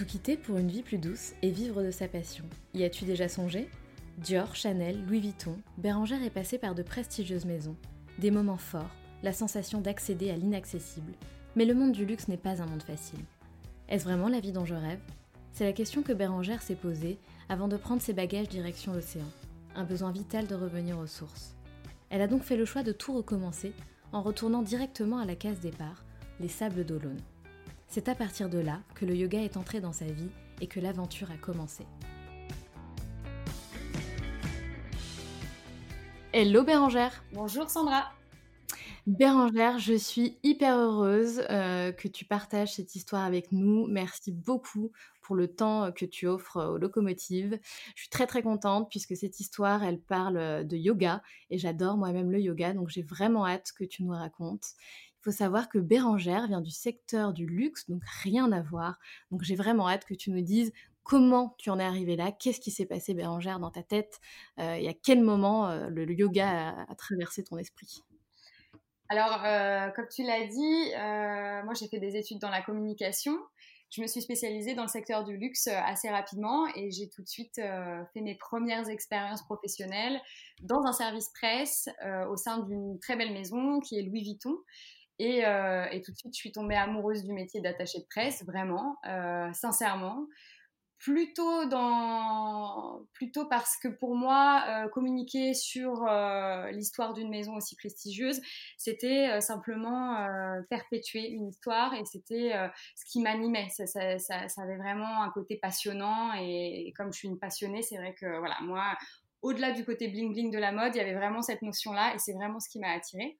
Tout quitter pour une vie plus douce et vivre de sa passion. Y as-tu déjà songé? Dior, Chanel, Louis Vuitton, Bérangère est passée par de prestigieuses maisons. Des moments forts, la sensation d'accéder à l'inaccessible. Mais le monde du luxe n'est pas un monde facile. Est-ce vraiment la vie dont je rêve? C'est la question que Bérangère s'est posée avant de prendre ses bagages direction l'océan. Un besoin vital de revenir aux sources. Elle a donc fait le choix de tout recommencer en retournant directement à la case départ, les sables d'Olonne. C'est à partir de là que le yoga est entré dans sa vie et que l'aventure a commencé. Hello Bérangère Bonjour Sandra Bérangère, je suis hyper heureuse euh, que tu partages cette histoire avec nous. Merci beaucoup pour le temps que tu offres aux locomotives. Je suis très très contente puisque cette histoire, elle parle de yoga et j'adore moi-même le yoga, donc j'ai vraiment hâte que tu nous racontes. Il faut savoir que Bérangère vient du secteur du luxe, donc rien à voir. Donc j'ai vraiment hâte que tu nous dises comment tu en es arrivée là, qu'est-ce qui s'est passé Bérangère dans ta tête euh, et à quel moment euh, le, yoga a traversé ton esprit? Alors, euh, comme tu l'as dit, euh, moi j'ai fait des études dans la communication. Je me suis spécialisée dans le secteur du luxe assez rapidement et j'ai tout de suite fait mes premières expériences professionnelles dans un service presse au sein d'une très belle maison qui est Louis Vuitton. Et, et, tout de suite, je suis tombée amoureuse du métier d'attaché de presse, vraiment, sincèrement. Plutôt parce que pour moi euh, communiquer sur euh, l'histoire d'une maison aussi prestigieuse c'était euh, simplement perpétuer une histoire et c'était ce qui m'animait. Ça, avait vraiment un côté passionnant et, et comme je suis une passionnée c'est vrai que voilà moi au-delà du côté bling bling de la mode il y avait vraiment cette notion là et c'est vraiment ce qui m'a attirée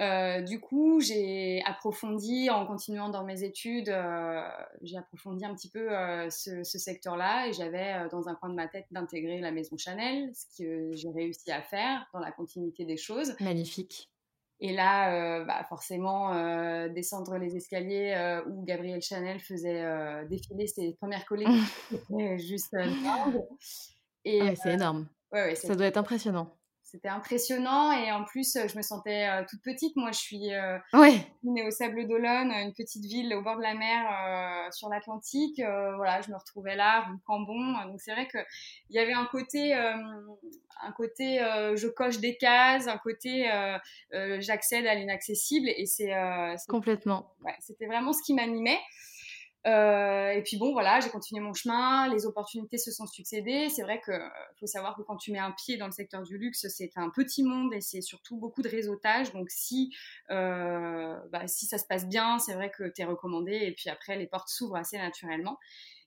euh, du coup, j'ai approfondi en continuant dans mes études, euh, j'ai approfondi un petit peu euh, ce, secteur-là et j'avais dans un coin de ma tête d'intégrer la maison Chanel, ce que j'ai réussi à faire dans la continuité des choses. Magnifique. Et là, bah, forcément, descendre les escaliers où Gabrielle Chanel faisait défiler ses premières collections, juste dingue. Et c'est énorme. Ouais, ça doit être impressionnant c'était impressionnant et en plus je me sentais euh, toute petite. Moi je suis euh, née au Sable d'Olonne une petite ville au bord de la mer euh, sur l'Atlantique. Voilà je me retrouvais là rue Cambon. Donc c'est vrai que il y avait un côté un côté je coche des cases un côté j'accède à l'inaccessible et c'est complètement. Ouais, c'était vraiment ce qui m'animait euh, et puis bon, voilà, j'ai continué mon chemin, les opportunités se sont succédées. C'est vrai qu'il faut savoir que quand tu mets un pied dans le secteur du luxe, c'est un petit monde et c'est surtout beaucoup de réseautage. Donc si, euh, bah, si ça se passe bien, c'est vrai que tu es recommandé et puis après, les portes s'ouvrent assez naturellement.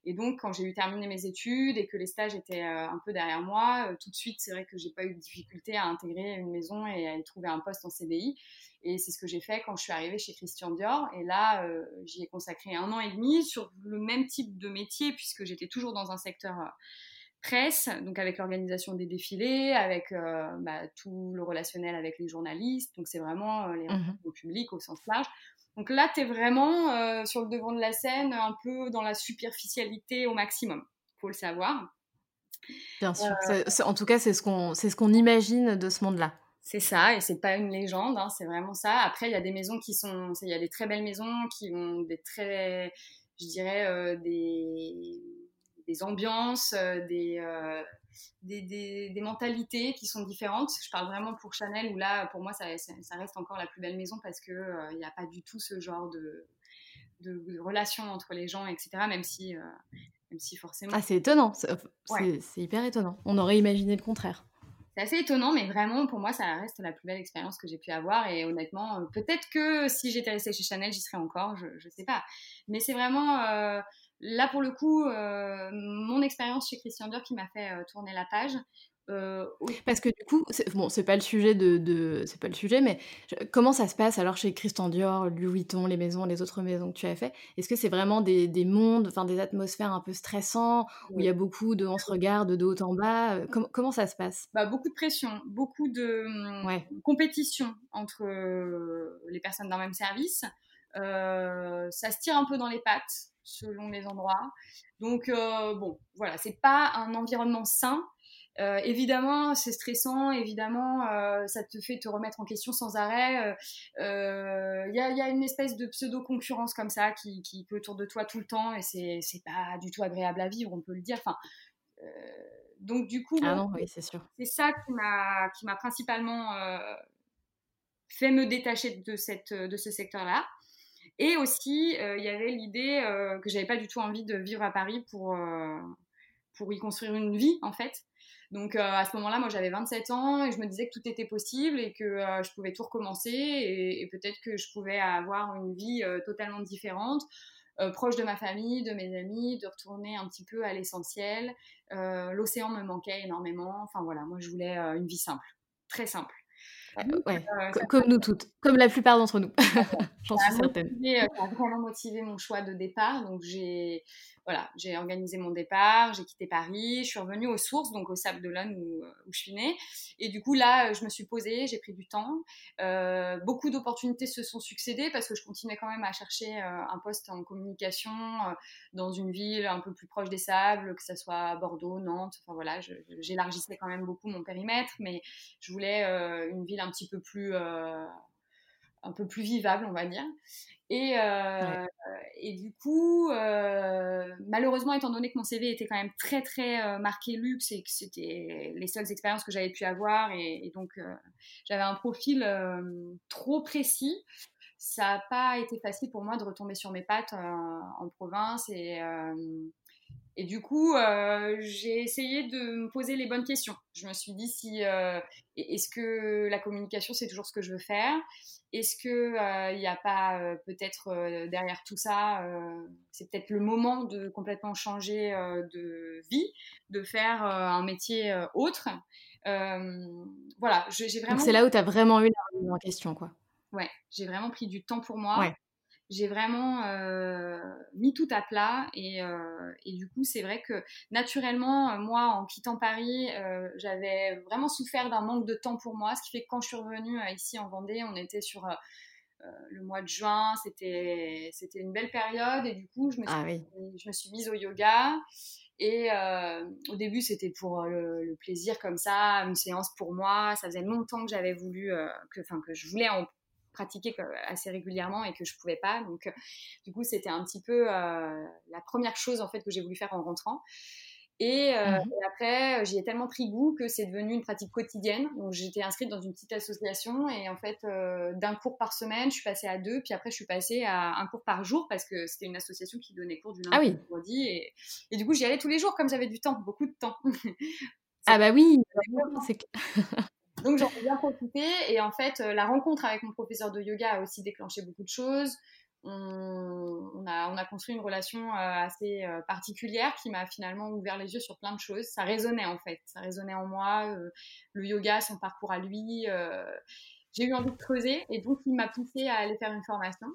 Et donc, quand j'ai eu terminé mes études et que les stages étaient euh, un peu derrière moi, tout de suite, c'est vrai que j'ai pas eu de difficulté à intégrer une maison et à trouver un poste en CDI. Et c'est ce que j'ai fait quand je suis arrivée chez Christian Dior. Et là, euh, j'y ai consacré un an et demi sur le même type de métier, puisque j'étais toujours dans un secteur euh, presse, donc avec l'organisation des défilés, avec euh, bah, tout le relationnel avec les journalistes. Donc c'est vraiment les mmh relations publiques au sens large. Donc là, tu es vraiment sur le devant de la scène, un peu dans la superficialité au maximum, faut le savoir. Bien sûr. en tout cas, c'est ce qu'on ce qu'on imagine de ce monde-là. C'est ça, et c'est pas une légende, hein, c'est vraiment ça. Après, il y a des maisons qui sont, il y a des très belles maisons qui ont des très, je dirais, euh, des, des ambiances, euh, euh, des, des, des, mentalités qui sont différentes. Je parle vraiment pour Chanel, où là, pour moi, ça, ça reste encore la plus belle maison parce qu'il n'y a pas du tout ce genre de, de, relation entre les gens, etc. Même si, même si forcément. Ah, c'est étonnant, c'est hyper étonnant. On aurait imaginé le contraire c'est assez étonnant, mais vraiment, pour moi, ça reste la plus belle expérience que j'ai pu avoir. Et honnêtement, euh, peut-être que si j'étais restée chez Chanel, j'y serais encore, je ne sais pas. Mais c'est vraiment, euh, là, pour le coup, euh, mon expérience chez Christian Dior qui m'a fait tourner la page. Euh, Parce que du coup, bon, c'est pas le sujet de, c'est pas le sujet, mais comment ça se passe alors chez Christian Dior, Louis Vuitton, les maisons, les autres maisons que tu as fait? Est-ce que c'est vraiment des, des mondes, enfin des atmosphères un peu stressants où il y a beaucoup de on se regarde de haut en bas euh, comment ça se passe? Bah, beaucoup de pression, beaucoup de compétition entre euh, les personnes d'un même service. Ça se tire un peu dans les pattes selon les endroits. Donc bon, voilà, c'est pas un environnement sain euh, évidemment, c'est stressant, évidemment, euh, ça te fait te remettre en question sans arrêt. Il euh, y, a, une espèce de pseudo-concurrence comme ça qui, qui est autour de toi tout le temps et c'est pas du tout agréable à vivre, on peut le dire. Enfin, donc, du coup, ah c'est sûr. C'est ça qui m'a principalement fait me détacher de, cette, de ce secteur-là. Et aussi, il y avait l'idée que j'avais pas du tout envie de vivre à Paris pour, pour y construire une vie, en fait. Donc euh, à ce moment-là, moi j'avais 27 ans et je me disais que tout était possible et que euh, je pouvais tout recommencer et, peut-être que je pouvais avoir une vie euh, totalement différente, proche de ma famille, de mes amis, de retourner un petit peu à l'essentiel. L'océan me manquait énormément. Enfin voilà, moi je voulais une vie simple, très simple. Ouais, comme nous toutes, comme la plupart d'entre nous, j'en suis certaine. ça a vraiment motivé mon choix de départ. Donc j'ai voilà, j'ai organisé mon départ, j'ai quitté Paris, je suis revenue aux sources, donc au Sable d'Olonne où, où, je suis née. Et du coup, là, je me suis posée, j'ai pris du temps. Euh, beaucoup d'opportunités se sont succédées parce que je continuais quand même à chercher euh, un poste en communication euh, dans une ville un peu plus proche des sables, que ce soit Bordeaux, Nantes. Enfin voilà, j'élargissais quand même beaucoup mon périmètre, mais je voulais une ville un petit peu plus un peu plus vivable, on va dire. Et, euh, et du coup, euh, malheureusement, étant donné que mon CV était quand même très très euh, marqué luxe et que c'était les seules expériences que j'avais pu avoir, et, donc j'avais un profil trop précis, ça n'a pas été facile pour moi de retomber sur mes pattes en province et et du coup, euh, j'ai essayé de me poser les bonnes questions. Je me suis dit si euh, est-ce que la communication c'est toujours ce que je veux faire? Est-ce que il euh, n'y a pas peut-être derrière tout ça, c'est peut-être le moment de complètement changer de vie, de faire un métier autre? voilà, j'ai vraiment. C'est là où tu as vraiment eu la en question, quoi. Ouais, j'ai vraiment pris du temps pour moi. Ouais j'ai vraiment euh, mis tout à plat euh, et, du coup c'est vrai que naturellement euh, moi en quittant Paris j'avais vraiment souffert d'un manque de temps pour moi ce qui fait que quand je suis revenue ici en Vendée on était sur le mois de juin c'était une belle période et du coup je me ah suis, je me suis mise au yoga et au début, c'était pour le, plaisir comme ça, une séance pour moi. Ça faisait longtemps que j'avais voulu, que, que je voulais en pratiquer assez régulièrement et que je pouvais pas. Donc, euh, du coup, c'était un petit peu euh, la première chose en fait que j'ai voulu faire en rentrant. Et, euh, mmh après, j'y ai tellement pris goût que c'est devenu une pratique quotidienne. Donc, j'étais inscrite dans une petite association et en fait, d'un cours par semaine, je suis passée à deux. Puis après, je suis passée à un cours par jour parce que c'était une association qui donnait cours du lundi ah oui. au vendredi. Et, et, du coup, j'y allais tous les jours comme j'avais du temps, beaucoup de temps. ah bah oui, c'est donc j'en ai bien profité et en fait euh, la rencontre avec mon professeur de yoga a aussi déclenché beaucoup de choses. On, a, on a, construit une relation euh, assez euh, particulière qui m'a finalement ouvert les yeux sur plein de choses. Ça résonnait en fait, ça résonnait en moi, le yoga, son parcours à lui. J'ai eu envie de creuser et donc il m'a poussé à aller faire une formation.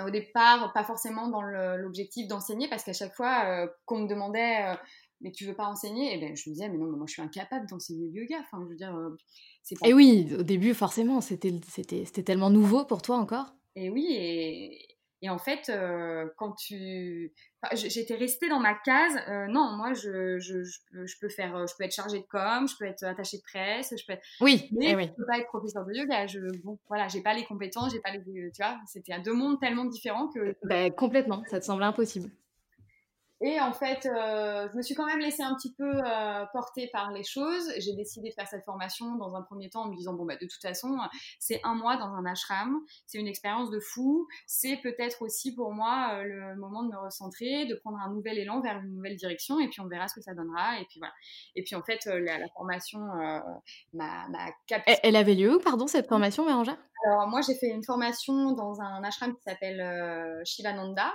Au départ, pas forcément dans l'objectif d'enseigner parce qu'à chaque fois qu'on me demandait mais tu veux pas enseigner? Et ben je me disais, mais non, moi je suis incapable d'enseigner le yoga. Enfin, je veux dire, c'est Et oui, au début, forcément, c'était tellement nouveau pour toi encore Et oui, et, et en fait, euh, quand tu. J'étais restée dans ma case. Euh, non, moi, je, je, je, peux faire, euh, je peux être chargée de com, je peux être attachée de presse, je peux être... Oui, mais eh oui. je peux pas être professeur de yoga. Je, bon, voilà, j'ai pas les compétences, j'ai pas les, tu vois, c'était deux mondes tellement différents que. Ben, complètement, ça te semblait impossible. Et en fait, euh, je me suis quand même laissée un petit peu euh, porter par les choses. J'ai décidé de faire cette formation dans un premier temps en me disant bon bah de toute façon c'est un mois dans un ashram, c'est une expérience de fou. C'est peut-être aussi pour moi euh, le moment de me recentrer, de prendre un nouvel élan vers une nouvelle direction et puis on verra ce que ça donnera. Et puis voilà. Et puis en fait la, la formation m'a capté. Elle avait lieu où pardon cette formation Bérangère? Alors moi j'ai fait une formation dans un ashram qui s'appelle Shivananda.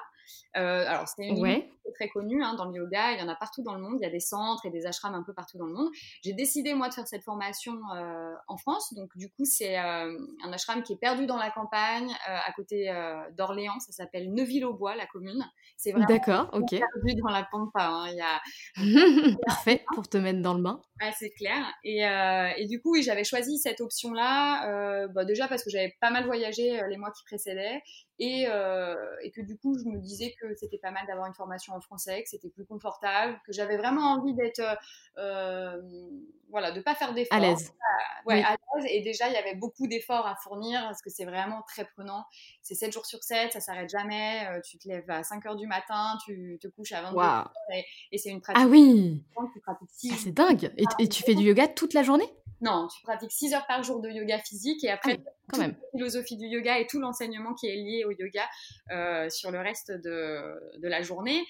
Alors, c'est une ouais. Très connue hein, dans le yoga. Il y en a partout dans le monde. Il y a des centres et des ashrams un peu partout dans le monde. J'ai décidé, moi, de faire cette formation euh, en France. Donc, du coup, c'est euh, un ashram qui est perdu dans la campagne, à côté d'Orléans. Ça s'appelle Neuville-au-Bois, la commune. C'est vraiment D'accord, ok. perdu dans la pampa. Hein. Il y a... Parfait pour te mettre dans le bain. C'est clair. Et, et, du coup, oui, j'avais choisi cette option-là. Bah, déjà parce que j'avais pas mal voyagé les mois qui précédaient. Et, et que du coup, je me disais que c'était pas mal d'avoir une formation en français, que c'était plus confortable, que j'avais vraiment envie d'être, euh, euh voilà, de pas faire d'efforts. À l'aise. Ouais, à l'aise. Et déjà, il y avait beaucoup d'efforts à fournir parce que c'est vraiment très prenant. C'est 7 jours sur 7, ça s'arrête jamais. Euh, tu te lèves à 5 heures du matin, tu te couches à 22 heures. Et, c'est une pratique. Ah oui! Ah, c'est dingue! Et, et tu fais du yoga toute la journée? Non, tu pratiques 6 heures par jour de yoga physique et après, ah quand même. la philosophie du yoga et tout l'enseignement qui est lié au yoga euh, sur le reste de, de la journée.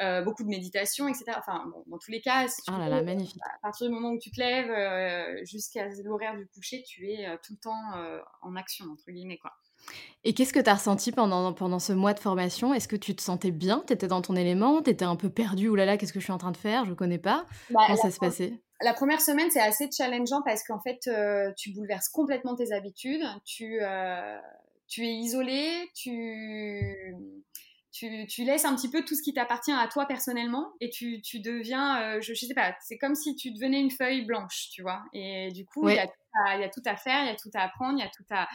Euh, beaucoup de méditation, etc. Enfin, bon, dans tous les cas, si là là, magnifique. à partir du moment où tu te lèves euh, jusqu'à l'horaire du coucher, tu es tout le temps en action, entre guillemets. Quoi. Et qu'est-ce que tu as ressenti pendant, pendant ce mois de formation? Est-ce que tu te sentais bien? Tu étais dans ton élément? Tu étais un peu perdu? Ouh là là, qu'est-ce que je suis en train de faire? Je connais pas. Bah, Comment ça se passait? La première semaine, c'est assez challengeant parce qu'en fait, euh, tu bouleverses complètement tes habitudes. Tu, euh, tu es isolé, tu, tu, tu, laisses un petit peu tout ce qui t'appartient à toi personnellement et tu, tu deviens, euh, je, je, sais pas, c'est comme si tu devenais une feuille blanche, tu vois. Et du coup, il y, y, a tout à faire, il y a tout à apprendre, il y a tout à.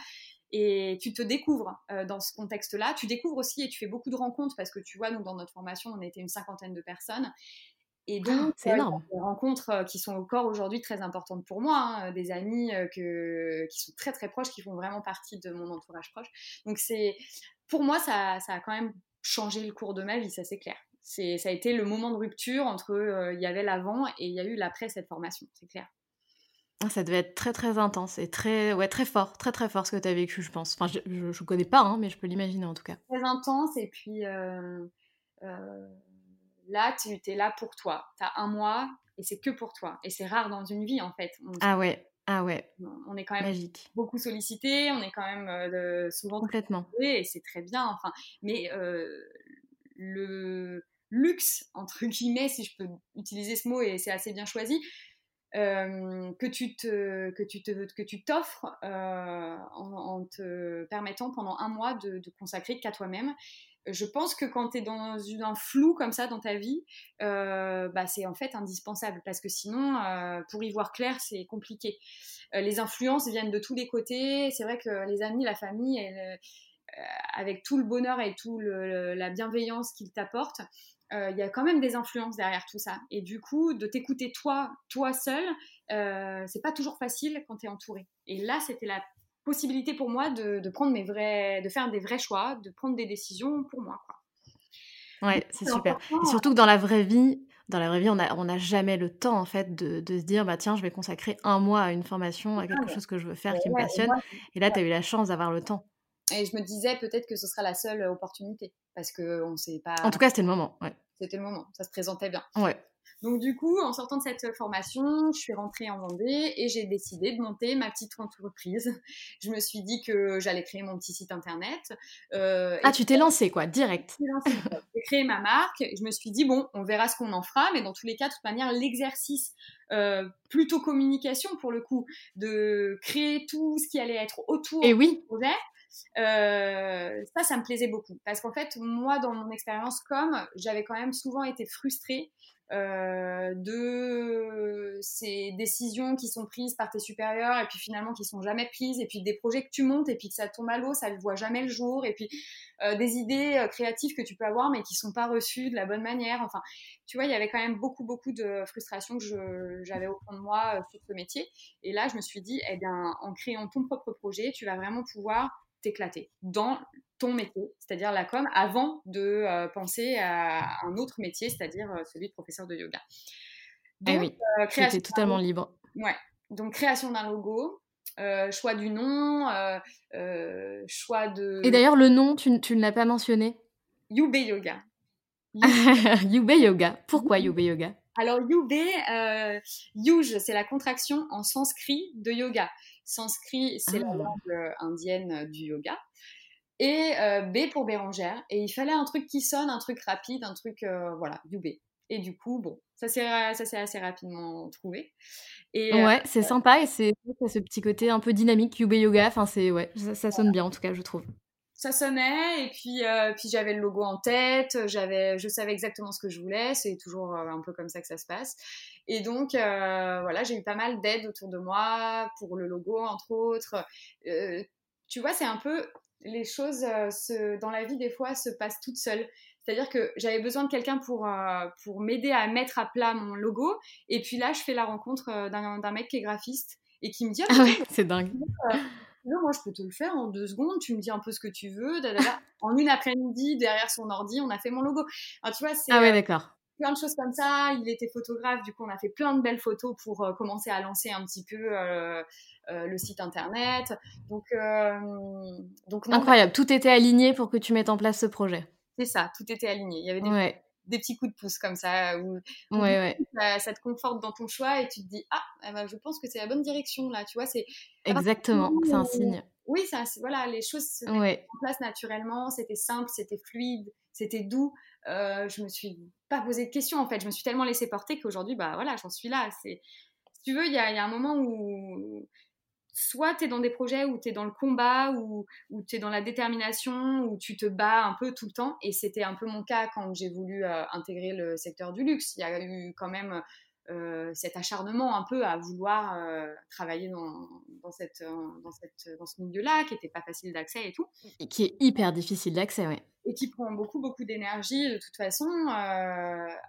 Et tu te découvres dans ce contexte-là. Tu découvres aussi et tu fais beaucoup de rencontres parce que tu vois, nous, dans notre formation, on était une cinquantaine de personnes. Et ah, donc, c'est énorme. des rencontres euh, qui sont encore aujourd'hui très importantes pour moi, hein, euh, des amis euh, que, qui sont très très proches, qui font vraiment partie de mon entourage proche. Donc c'est, pour moi, ça, ça a quand même changé le cours de ma vie, ça c'est clair. C'est, ça a été le moment de rupture entre il y avait l'avant et il y a eu l'après cette formation, c'est clair. Ah, ça devait être très très intense et très ouais très fort, très très fort ce que tu as vécu, je pense. Enfin, je, je, connais pas, hein, mais je peux l'imaginer en tout cas. Très intense et puis euh, Là, tu es là pour toi. Tu as un mois et c'est que pour toi. Et c'est rare dans une vie, en fait. ah ouais, ah ouais. On est quand même Magique. beaucoup sollicité, on est quand même euh, souvent complètement et c'est très bien. Enfin, mais euh, le luxe entre guillemets, si je peux utiliser ce mot et c'est assez bien choisi, euh, que tu te que tu te que tu t'offres en, te permettant pendant un mois de, de consacrer qu'à toi-même je pense que quand tu es dans un flou comme ça dans ta vie, euh, bah, c'est en fait indispensable parce que sinon, euh, pour y voir clair, c'est compliqué. Euh, les influences viennent de tous les côtés. C'est vrai que les amis, la famille, avec tout le bonheur et tout la bienveillance qu'ils t'apportent, il y a quand même des influences derrière tout ça. Et du coup, de t'écouter toi, toi seul, c'est pas toujours facile quand tu es entouré. Et là, c'était la possibilité pour moi de, prendre mes vrais, de faire des vrais choix, de prendre des décisions pour moi. Quoi. Ouais, c'est super. Et surtout que dans la vraie vie, dans la vraie vie, on n'a on a jamais le temps en fait de, de, se dire bah tiens, je vais consacrer un mois à une formation, à quelque chose que je veux faire, qui me passionne. Et, là, tu as eu la chance d'avoir le temps. Et je me disais peut-être que ce sera la seule opportunité parce que on sait pas. En tout cas, c'était le moment. Ouais. C'était le moment. Ça se présentait bien. Ouais. Donc du coup, en sortant de cette formation, je suis rentrée en Vendée et j'ai décidé de monter ma petite entreprise. Je me suis dit que j'allais créer mon petit site internet. Euh, ah, tu t'es lancée quoi, direct. J'ai créé ma marque. Je me suis dit bon, on verra ce qu'on en fera, mais dans tous les cas, de toute manière, l'exercice euh, plutôt communication pour le coup, de créer tout ce qui allait être autour et oui. du projet ça, ça me plaisait beaucoup. Parce qu'en fait, moi, dans mon expérience com, j'avais quand même souvent été frustrée euh, de ces décisions qui sont prises par tes supérieurs et puis finalement qui sont jamais prises et puis des projets que tu montes et puis que ça tombe à l'eau, ça ne voit jamais le jour et puis euh, des idées euh, créatives que tu peux avoir mais qui sont pas reçues de la bonne manière. Enfin, tu vois, il y avait quand même beaucoup beaucoup de frustration que j'avais au fond de moi sur ce métier. Et là, je me suis dit, eh bien, en créant ton propre projet, tu vas vraiment pouvoir t'éclater dans ton métier, c'est-à-dire la com, avant de euh, penser à un autre métier, c'est-à-dire euh, celui de professeur de yoga. Eh Donc, oui, euh, totalement libre. Ouais. Donc création d'un logo, choix du nom, choix de. Et d'ailleurs, le nom, tu, tu ne l'as pas mentionné? Yube Yoga. Yube Yoga. Pourquoi Yube Yoga? Alors Yube, Yuj, c'est la contraction en sanskrit de yoga. Sanskrit, c'est la ah. langue indienne du yoga et euh, B pour Bérangère. Et il fallait un truc qui sonne, un truc rapide, un truc, euh, voilà, du B. Et du coup, bon, ça s'est assez rapidement trouvé. Et, euh, ouais, c'est sympa et c'est ce petit côté un peu dynamique, Yube Yoga. Enfin, c'est ouais, ça, sonne bien en tout cas, je trouve. Ça sonnait et puis puis j'avais le logo en tête, j'avais, je savais exactement ce que je voulais. C'est toujours un peu comme ça que ça se passe. Et donc voilà, j'ai eu pas mal d'aide autour de moi pour le logo entre autres. tu vois, c'est un peu les choses euh, dans la vie, des fois, se passent toutes seules. C'est-à-dire que j'avais besoin de quelqu'un pour, euh, pour m'aider à mettre à plat mon logo. Et puis là, je fais la rencontre euh, d'un mec qui est graphiste et qui me dit Ah, ah ouais, c'est dingue. Non, moi, je peux te le faire en deux secondes. Tu me dis un peu ce que tu veux. en une après-midi, derrière son ordi, on a fait mon logo. tu vois, ah ouais, d'accord plein de choses comme ça. Il était photographe, du coup, on a fait plein de belles photos pour euh, commencer à lancer un petit peu euh, euh, le site internet. Donc, donc incroyable. tout était aligné pour que tu mettes en place ce projet. C'est ça, tout était aligné. Il y avait des, des petits coups de pouce comme ça où, ouais, Ça, te conforte dans ton choix et tu te dis ah, eh ben, je pense que c'est la bonne direction là. Tu vois, c'est exactement, c'est un signe. Oui, ça, voilà, les choses se mettent en place naturellement. C'était simple, c'était fluide, c'était doux. Euh, je me suis pas posé de questions en fait. Je me suis tellement laissé porter qu'aujourd'hui, bah voilà, j'en suis là. C'est, si tu veux, il y a, y a, un moment où soit tu es dans des projets où tu es dans le combat, où, où tu es dans la détermination, où tu te bats un peu tout le temps. Et c'était un peu mon cas quand j'ai voulu euh, intégrer le secteur du luxe. Il y a eu quand même euh, cet acharnement un peu à vouloir euh, travailler dans, dans, cette, dans, cette, dans ce milieu-là, qui n'était pas facile d'accès et tout. Et qui est hyper difficile d'accès, oui. Et qui prend beaucoup, beaucoup d'énergie. De toute façon,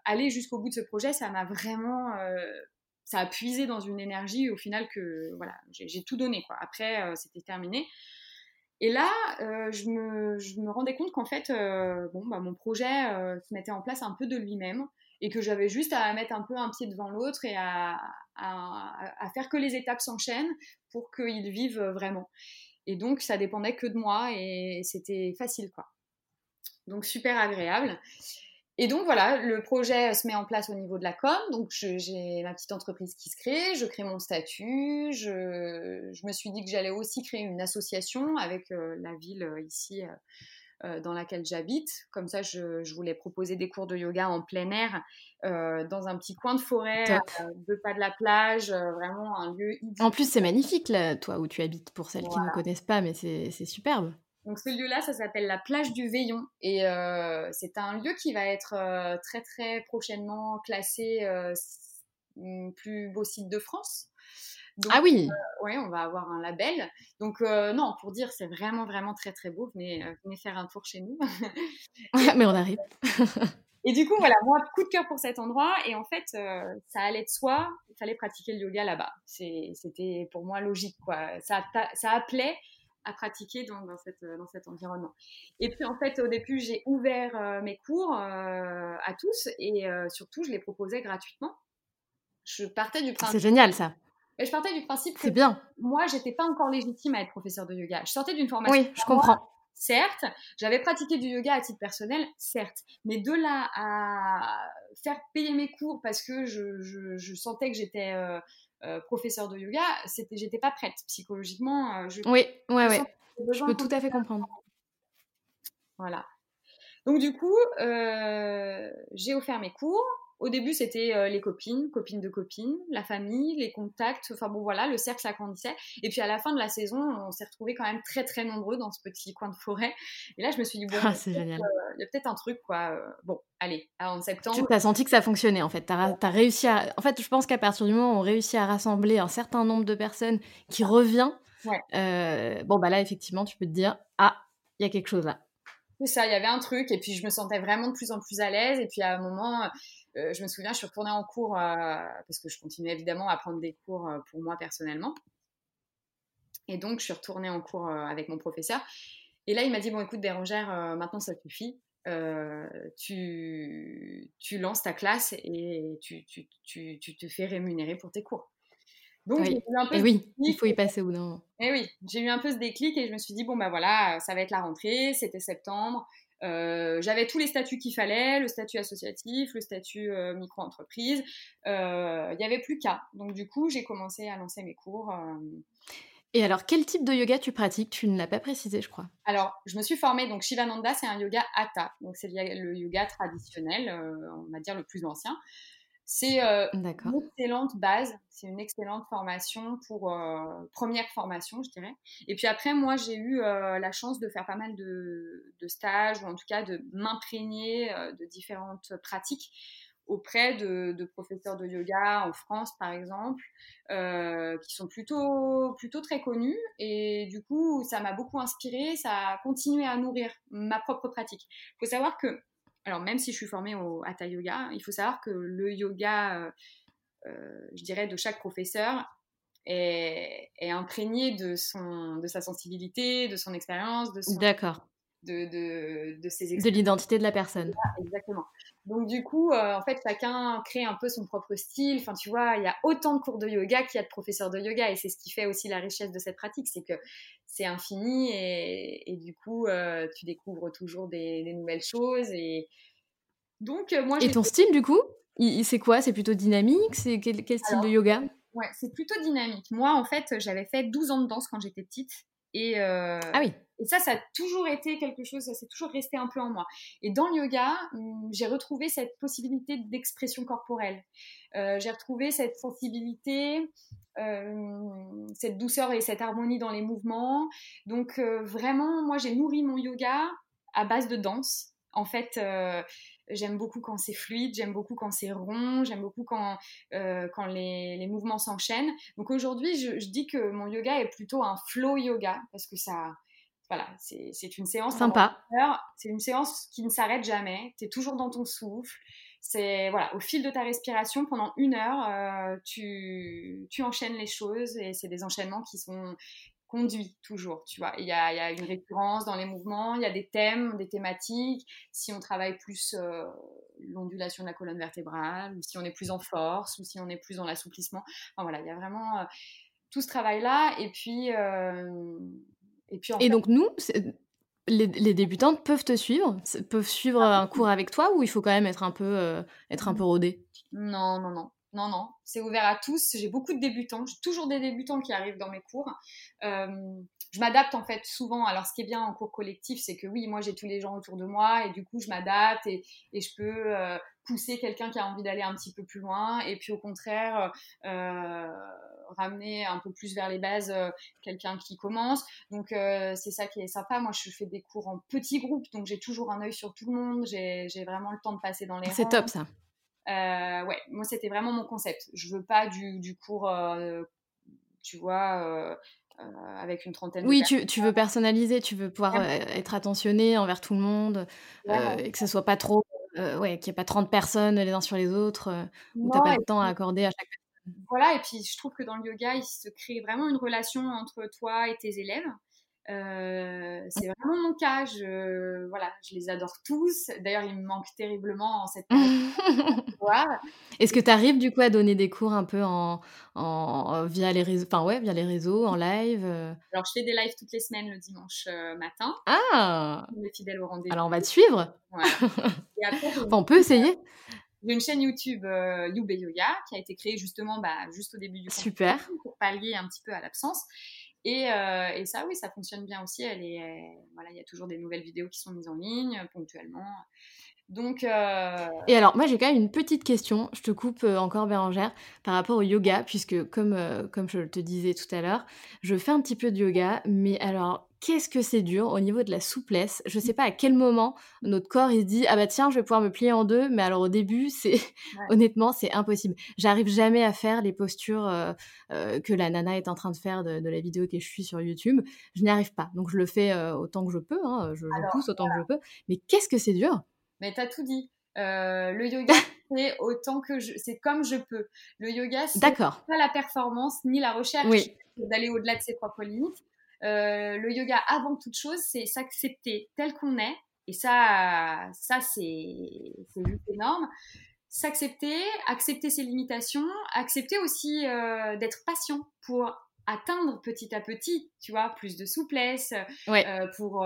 aller jusqu'au bout de ce projet, ça m'a vraiment... ça a puisé dans une énergie au final que voilà, j'ai tout donné. Quoi. Après, c'était terminé. Et là, je, me, je, me, rendais compte qu'en fait, bon, bah, mon projet se mettait en place un peu de lui-même et que j'avais juste à mettre un peu un pied devant l'autre et à, à, faire que les étapes s'enchaînent pour qu'ils vivent vraiment. Et donc, ça dépendait que de moi et c'était facile, quoi. Donc, super agréable. Et donc voilà, le projet se met en place au niveau de la com. Donc j'ai ma petite entreprise qui se crée, je crée mon statut, je, je me suis dit que j'allais aussi créer une association avec euh, la ville euh, ici euh, dans laquelle j'habite. Comme ça, je, voulais proposer des cours de yoga en plein air dans un petit coin de forêt, deux pas de la plage, vraiment un lieu En plus, c'est magnifique, là, toi, où tu habites, pour celles qui ne connaissent pas, mais c'est superbe. Donc ce lieu-là, ça s'appelle la plage du Veillon et c'est un lieu qui va être très très prochainement classé plus beau site de France ah oui euh, Ouais, on va avoir un label. Donc, euh, non, pour dire, c'est vraiment, vraiment très, très beau. Venez, euh, venez faire un tour chez nous. Mais on arrive. et du coup, voilà, moi, coup de cœur pour cet endroit. Et en fait, ça allait de soi. Il fallait pratiquer le yoga là-bas. C'était pour moi logique, quoi. Ça, ça appelait à pratiquer dans, dans, cette, dans cet environnement. Et puis en fait, au début, j'ai ouvert mes cours à tous et surtout, je les proposais gratuitement. Je partais du principe. C'est génial ça je partais du principe que bien. moi, j'étais pas encore légitime à être professeur de yoga. Je sortais d'une formation. Oui, je comprends. certes, j'avais pratiqué du yoga à titre personnel, certes, mais de là à faire payer mes cours parce que je, sentais que j'étais euh, euh, professeur de yoga, c'était, j'étais pas prête psychologiquement. Euh, je, oui, ouais, ouais. Je peux tout à fait comprendre. Voilà. Donc du coup, j'ai offert mes cours Au début, c'était les copines, copines de copines, la famille, les contacts. Enfin bon, voilà, le cercle s'agrandissait. Et puis à la fin de la saison, on s'est retrouvés quand même très très nombreux dans ce petit coin de forêt. Et là, je me suis dit bon, ah, c'est génial. Il y a peut-être un truc quoi. bon, allez, en septembre. Tu as senti que ça fonctionnait en fait. Tu as, réussi à. En fait, je pense qu'à partir du moment où on réussit à rassembler un certain nombre de personnes qui revient, bon bah là effectivement, tu peux te dire ah, il y a quelque chose là. C'est ça, il y avait un truc, et puis je me sentais vraiment de plus en plus à l'aise. Et puis à un moment, euh, je me souviens, je suis retournée en cours, euh, parce que je continuais évidemment à prendre des cours euh, pour moi personnellement. Et donc, je suis retournée en cours avec mon professeur. Et là, il m'a dit, bon, écoute, Bérangère, maintenant ça suffit. tu, tu lances ta classe et tu, tu, tu, tu te fais rémunérer pour tes cours. Donc, oui, un peu et oui il faut y passer d'un moment. Et oui, j'ai eu un peu ce déclic et je me suis dit, bon, bah voilà, ça va être la rentrée, c'était septembre. Euh, j'avais tous les statuts qu'il fallait, le statut associatif, le statut euh, micro-entreprise. Euh, il n'y avait plus qu'à. Donc du coup, j'ai commencé à lancer mes cours. Et alors, quel type de yoga tu pratiques? Tu ne l'as pas précisé, je crois. Alors, je me suis formée. Donc, Shivananda, c'est un yoga hatha. Donc, c'est le yoga traditionnel, on va dire le plus ancien. C'est euh, une excellente base, c'est une excellente formation pour euh, première formation, je dirais. Et puis après, moi, j'ai eu euh, la chance de faire pas mal de, stages, ou en tout cas de m'imprégner de différentes pratiques auprès de, professeurs de yoga en France, par exemple, qui sont plutôt, plutôt très connus. Et du coup, ça m'a beaucoup inspiré, ça a continué à nourrir ma propre pratique. Il faut savoir que alors même si je suis formée au Hatha Yoga, il faut savoir que le yoga, euh, euh, je dirais, de chaque professeur est, imprégné de, son, de sa sensibilité, de son expérience, de son... D'accord. De, de, de, ses De l'identité de la personne. Exactement. Donc du coup, euh, en fait, chacun crée un peu son propre style. Enfin, tu vois, il y a autant de cours de yoga qu'il y a de professeurs de yoga, et c'est ce qui fait aussi la richesse de cette pratique, c'est que c'est infini, et, du coup, euh, tu découvres toujours des, nouvelles choses. Et donc, euh, moi, et ton style, du coup, c'est quoi? C'est plutôt dynamique? C'est quel, style de yoga? Ouais, c'est plutôt dynamique. Moi, en fait, j'avais fait 12 ans de danse quand j'étais petite. Et, ah oui. Et ça, ça a toujours été quelque chose, ça s'est toujours resté un peu en moi. Et dans le yoga, hum, j'ai retrouvé cette possibilité d'expression corporelle. Euh, j'ai retrouvé cette sensibilité, euh, cette douceur et cette harmonie dans les mouvements. Donc euh, vraiment, moi, j'ai nourri mon yoga à base de danse. En fait, j'aime beaucoup quand c'est fluide, j'aime beaucoup quand c'est rond, j'aime beaucoup quand, quand les, mouvements s'enchaînent. Donc aujourd'hui, je, dis que mon yoga est plutôt un flow yoga parce que ça, voilà, c'est une séance sympa. C'est une séance qui ne s'arrête jamais. Tu es toujours dans ton souffle. C'est voilà, au fil de ta respiration pendant une heure, euh, tu, tu enchaînes les choses et c'est des enchaînements qui sont conduits toujours. Tu vois, il y a, y a, une récurrence dans les mouvements, il y a des thèmes, des thématiques. Si on travaille plus euh, l'ondulation de la colonne vertébrale, ou si on est plus en force, ou si on est plus dans l'assouplissement. Enfin voilà, il y a vraiment euh, tout ce travail là. Et puis et, donc nous, les, débutantes peuvent te suivre, peuvent suivre un cours avec toi ou il faut quand même être un peu, euh, être un peu rodé? Non, non, non. Non, non, c'est ouvert à tous. J'ai beaucoup de débutants. J'ai toujours des débutants qui arrivent dans mes cours. Euh, je m'adapte en fait souvent. Alors, ce qui est bien en cours collectif, c'est que oui, moi j'ai tous les gens autour de moi et du coup, je m'adapte et, et, je peux euh, pousser quelqu'un qui a envie d'aller un petit peu plus loin et puis au contraire euh, ramener un peu plus vers les bases euh, quelqu'un qui commence. Donc euh, c'est ça qui est sympa. Moi je fais des cours en petits groupes donc j'ai toujours un œil sur tout le monde. J'ai vraiment le temps de passer dans les C'est top ça. ouais, moi c'était vraiment mon concept. Je veux pas du, du cours, tu vois. avec une trentaine oui, tu, tu, veux personnaliser, tu veux pouvoir être attentionné envers tout le monde et que ce soit pas trop euh, ouais, qu'il n'y ait pas 30 personnes les uns sur les autres, euh, où tu n'as pas le temps à accorder à chaque personne. Voilà, et puis je trouve que dans le yoga, il se crée vraiment une relation entre toi et tes élèves. Euh, c'est vraiment mon cas. Je, voilà, je les adore tous. D'ailleurs, ils me manquent terriblement en cette Est-ce que tu arrives du coup à donner des cours un peu en, en via les réseaux, enfin ouais, via les réseaux, en live euh? Alors, je fais des lives toutes les semaines le dimanche euh, matin. Ah Les fidèles au rendez-vous. Alors, on va te suivre. on peut essayer. J'ai une chaîne YouTube euh, Yoga qui a été créée justement bah, juste au début du Super. pour pallier un petit peu à l'absence. Et, et, ça, oui, ça fonctionne bien aussi. Elle est, voilà, il y a toujours des nouvelles vidéos qui sont mises en ligne ponctuellement. Donc. Euh, et alors, moi, j'ai quand même une petite question. Je te coupe euh, encore, Bérangère, par rapport au yoga, puisque, comme, euh, comme je te disais tout à l'heure, je fais un petit peu de yoga, mais alors. Qu'est-ce que c'est dur au niveau de la souplesse? Je sais pas à quel moment notre corps il se dit ah bah tiens je vais pouvoir me plier en deux mais alors au début c'est honnêtement c'est impossible. J'arrive jamais à faire les postures que la nana est en train de faire de, la vidéo que je suis sur YouTube. Je n'y arrive pas donc je le fais autant que je peux, hein, je, pousse autant que je peux. Mais qu'est-ce que c'est dur? Mais tu as tout dit. Euh, le yoga, c'est autant que je, c'est comme je peux. Le yoga, c'est pas la performance ni la recherche d'aller au-delà de ses propres limites. Euh, le yoga, avant toute chose, c'est s'accepter tel qu'on est. Et ça, ça c'est juste énorme. S'accepter, accepter ses limitations, accepter aussi euh, d'être patient pour atteindre petit à petit, tu vois, plus de souplesse, pour,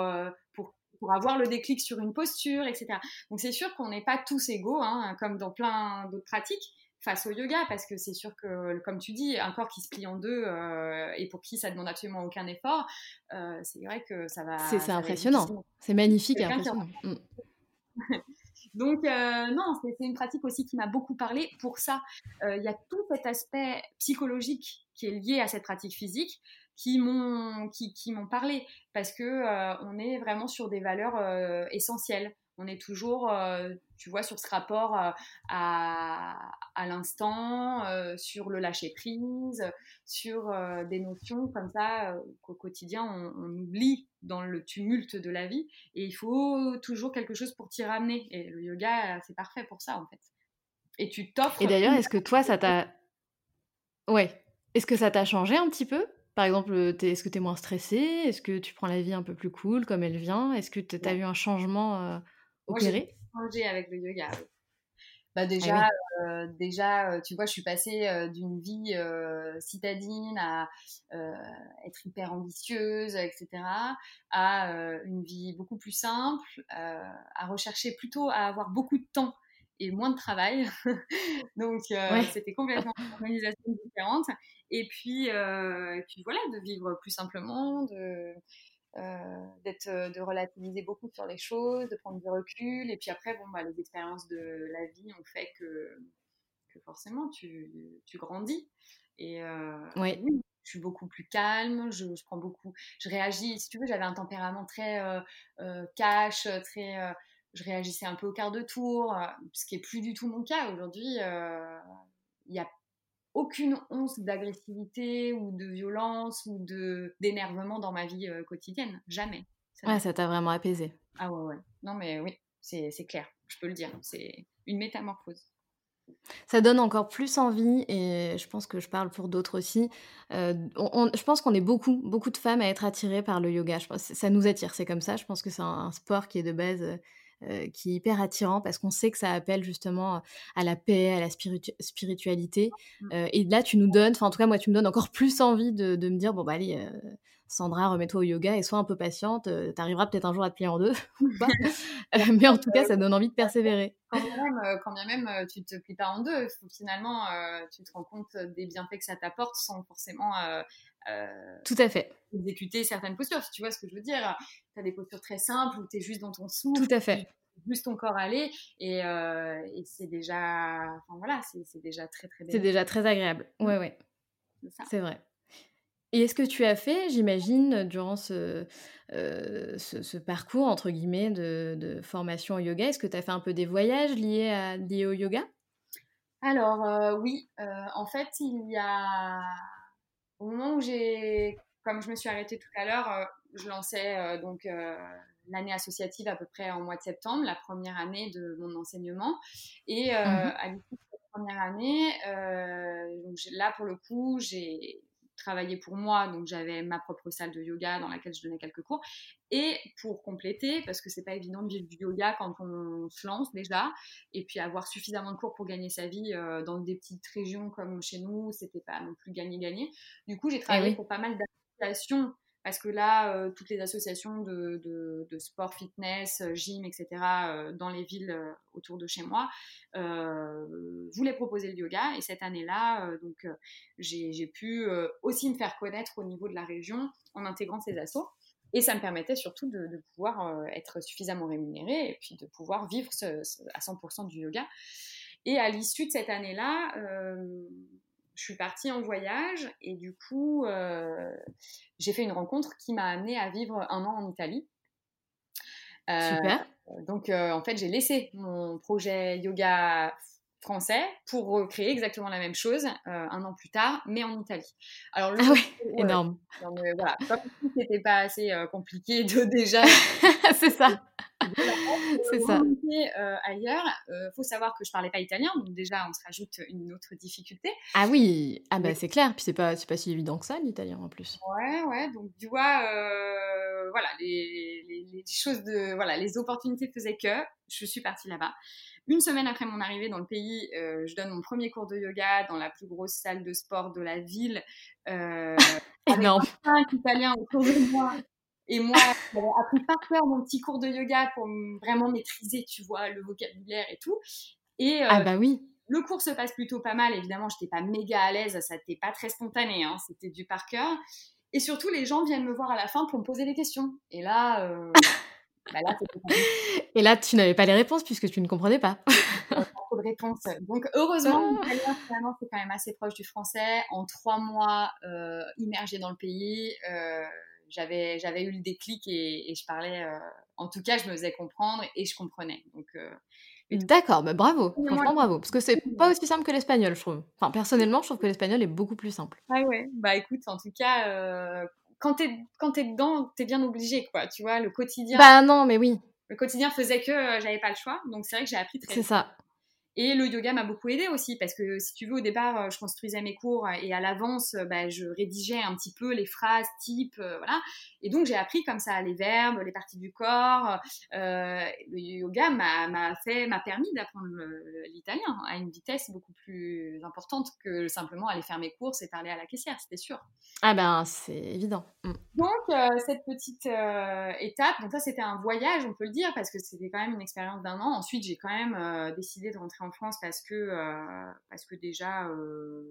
pour avoir le déclic sur une posture, etc. Donc c'est sûr qu'on n'est pas tous égaux, hein, comme dans plein d'autres pratiques face au yoga, parce que c'est sûr que, comme tu dis, un corps qui se plie en deux euh, et pour qui ça demande absolument aucun effort, euh, c'est vrai que ça va. C'est impressionnant, c'est magnifique et impressionnant. Mm. Donc euh, non, c'est une pratique aussi qui m'a beaucoup parlé. Pour ça, il y a tout cet aspect psychologique qui est lié à cette pratique physique qui m'ont qui, qui m'ont parlé parce que on est vraiment sur des valeurs essentielles. On est toujours, euh, tu vois, sur ce rapport à, à l'instant, sur le lâcher prise, sur des notions comme ça qu'au quotidien on, on, oublie dans le tumulte de la vie. Et il faut toujours quelque chose pour t'y ramener. Et le yoga, c'est parfait pour ça en fait. Et tu t'offres. Et d'ailleurs, est-ce que toi, ça t'a. Ouais. Est-ce que ça t'a changé un petit peu? Par exemple, est-ce que tu es moins stressé Est-ce que tu prends la vie un peu plus cool comme elle vient? Est-ce que tu as eu un changement euh, opéré Moi, j'ai changé avec le yoga. Bah ah déjà, euh, déjà, tu vois, je suis passée d'une vie citadine à être hyper ambitieuse, etc., à une vie beaucoup plus simple, à rechercher plutôt à avoir beaucoup de temps et moins de travail. Donc, c'était complètement une organisation différente. Et puis, euh, puis voilà, de vivre plus simplement, de, euh, d'être, euh, de relativiser beaucoup sur les choses, de prendre du recul. Et puis après, bon, bah, les expériences de la vie ont fait que, que forcément, tu, tu grandis. Et oui. je suis beaucoup plus calme, je, je, prends beaucoup, je réagis. Si tu veux, j'avais un tempérament très cash, très, je réagissais un peu au quart de tour, ce qui est plus du tout mon cas aujourd'hui. Il y a aucune once d'agressivité ou de violence ou de d'énervement dans ma vie euh, quotidienne. Jamais. Ça ouais, ça t'a vraiment apaisé. Ah ouais, ouais. Non, mais oui, c'est clair, je peux le dire. C'est une métamorphose. Ça donne encore plus envie, et je pense que je parle pour d'autres aussi. Euh, je pense qu'on est beaucoup, beaucoup de femmes à être attirées par le yoga. Je pense, ça nous attire, c'est comme ça. Je pense que c'est un, sport qui est de base euh, qui est hyper attirant parce qu'on sait que ça appelle justement à la paix, à la spiritualité. Mmh. Euh, et là, tu nous donnes, enfin en tout cas moi, tu me donnes encore plus envie de, me dire, bon bah allez, euh, Sandra, remets-toi au yoga et sois un peu patiente, tu arriveras peut-être un jour à te plier en deux, mais en tout cas, ça donne envie de persévérer. Quand bien même, quand bien même tu te plies pas en deux, finalement, tu te rends compte des bienfaits que ça t'apporte sans forcément tout à fait. Exécuter certaines postures, tu vois ce que je veux dire. Tu as des postures très simples où tu es juste dans ton souffle. Tout à fait. Juste ton corps aller et, et c'est déjà, enfin voilà, c'est déjà très très. C'est déjà très agréable. Ouais, ouais. C'est vrai. Et est-ce que tu as fait, j'imagine, durant ce, ce, parcours, entre guillemets, de, de formation au yoga, est-ce que tu as fait un peu des voyages liés, à, liés au yoga? Alors, oui, en fait, il y a au moment où j'ai, comme je me suis arrêtée tout à l'heure, euh, je lançais euh, donc euh, l'année associative à peu près en mois de septembre, la première année de mon enseignement. Et mmh à l'issue de cette première année, donc là pour le coup, j'ai travaillé pour moi, donc j'avais ma propre salle de yoga dans laquelle je donnais quelques cours. Et pour compléter, parce que c'est pas évident de vivre du yoga quand on se lance déjà, et puis avoir suffisamment de cours pour gagner sa vie euh, dans des petites régions comme chez nous, c'était pas non plus gagner-gagner. Du coup, j'ai travaillé eh pour pas mal d'associations parce que là, toutes les associations de, sport, fitness, gym, etc., dans les villes autour de chez moi, voulaient proposer le yoga. Et cette année-là, donc j'ai pu aussi me faire connaître au niveau de la région en intégrant ces assos. Et ça me permettait surtout de, pouvoir être suffisamment rémunérée et puis de pouvoir vivre à 100% du yoga. Et à l'issue de cette année-là, je suis partie en voyage et du coup, euh, j'ai fait une rencontre qui m'a amenée à vivre un an en Italie. Euh, Super. Donc, euh, en fait, j'ai laissé mon projet yoga français pour recréer exactement la même chose un an plus tard, mais en Italie. Alors, ah ouais, énorme. voilà, comme si c'était pas assez compliqué de déjà. C'est ça. C'est ça. Euh, ailleurs, euh, faut savoir que je parlais pas italien, donc déjà on se rajoute une autre difficulté. Ah oui, ah bah c'est clair, puis c'est pas c'est pas si évident que ça l'italien en plus. Ouais ouais, donc tu vois, euh, voilà les, les, les, choses de voilà les opportunités faisaient que je suis partie là-bas. Une semaine après mon arrivée dans le pays, euh, je donne mon premier cours de yoga dans la plus grosse salle de sport de la ville. Euh, Énorme. Avec un italien autour de moi et moi, j'avais appris par cœur mon petit cours de yoga pour vraiment maîtriser, tu vois, le vocabulaire et tout. Et euh, ah bah oui. Le cours se passe plutôt pas mal. Évidemment, je n'étais pas méga à l'aise, ça n'était pas très spontané, hein, c'était du par cœur. Et surtout, les gens viennent me voir à la fin pour me poser des questions. Et là, euh, bah là Et là, tu n'avais pas les réponses puisque tu ne comprenais pas. pas trop de réponses. Donc, heureusement, ah. finalement, c'est quand même assez proche du français. En trois mois, euh, immergé dans le pays, euh, j'avais j'avais eu le déclic et, je parlais euh, en tout cas je me faisais comprendre et je comprenais donc euh, D'accord, bah bravo, franchement bravo, parce que c'est pas aussi simple que l'espagnol, je trouve. Enfin, personnellement, je trouve que l'espagnol est beaucoup plus simple. Ah ouais, bah écoute, en tout cas, euh, quand t'es quand t'es dedans, t'es bien obligé, quoi. Tu vois, le quotidien. Bah non, mais oui. Le quotidien faisait que j'avais pas le choix, donc c'est vrai que j'ai appris très. C'est ça. Et le yoga m'a beaucoup aidé aussi parce que si tu veux au départ euh, je construisais mes cours et à l'avance euh, bah, je rédigeais un petit peu les phrases types euh, voilà. Et donc j'ai appris comme ça les verbes les parties du corps le yoga m'a fait m'a permis d'apprendre l'italien à une vitesse beaucoup plus importante que simplement aller faire mes courses et parler à la caissière c'était sûr. Ah ben c'est évident. Mm. donc cette petite étape donc ça c'était un voyage on peut le dire parce que c'était quand même une expérience d'un an. Ensuite j'ai quand même décidé de rentrer en France parce que, euh, parce que déjà, euh,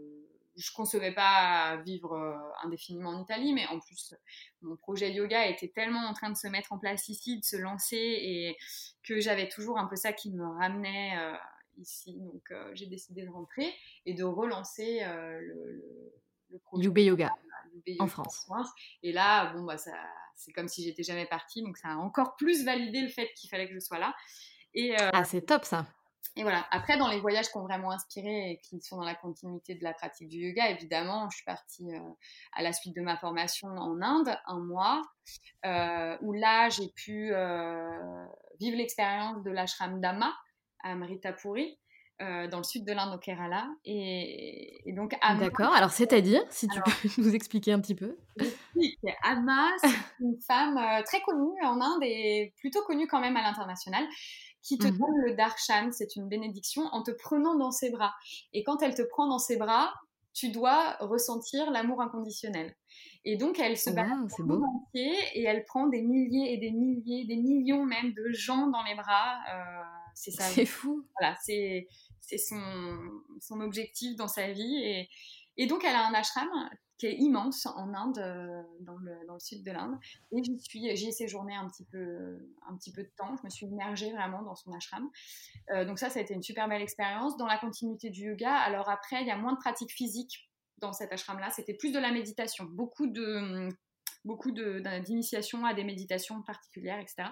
je ne concevais pas vivre euh, indéfiniment en Italie, mais en plus, mon projet yoga était tellement en train de se mettre en place ici, de se lancer, et que j'avais toujours un peu ça qui me ramenait ici. Donc, j'ai décidé de rentrer et de relancer le, le, projet Yoga, en, France. Et là, bon, bah, c'est comme si j'étais jamais partie, donc ça a encore plus validé le fait qu'il fallait que je sois là. Et, ah, c'est top ça et voilà. Après, dans les voyages qui ont vraiment inspiré et qui sont dans la continuité de la pratique du yoga, évidemment, je suis partie euh, à la suite de ma formation en Inde, un mois, euh, où là, j'ai pu euh, vivre l'expérience de l'ashram Dhamma à Amritapuri. dans le sud de l'Inde, au Kerala. Et, donc, D'accord, alors c'est-à-dire, si tu peux nous expliquer un petit peu. Amma, c'est une femme très connue en Inde et plutôt connue quand même à l'international, qui te mmh donne le darshan, c'est une bénédiction, en te prenant dans ses bras. Et quand elle te prend dans ses bras, tu dois ressentir l'amour inconditionnel. Et donc, elle se bat wow, entier et elle prend des milliers et des milliers, des millions même de gens dans les bras. Euh, c'est ça. C'est fou. Voilà, c'est son, son objectif dans sa vie. Et, et donc, elle a un ashram qui est immense en Inde, euh, dans le, sud de l'Inde. Et j'y suis, j'y ai séjourné un petit peu, un petit peu de temps. Je me suis immergée vraiment dans son ashram. Euh, donc ça, ça a été une super belle expérience. Dans la continuité du yoga, alors après, il y a moins de pratiques physiques dans cet ashram-là. C'était plus de la méditation, beaucoup de beaucoup d'initiation à des méditations particulières, etc.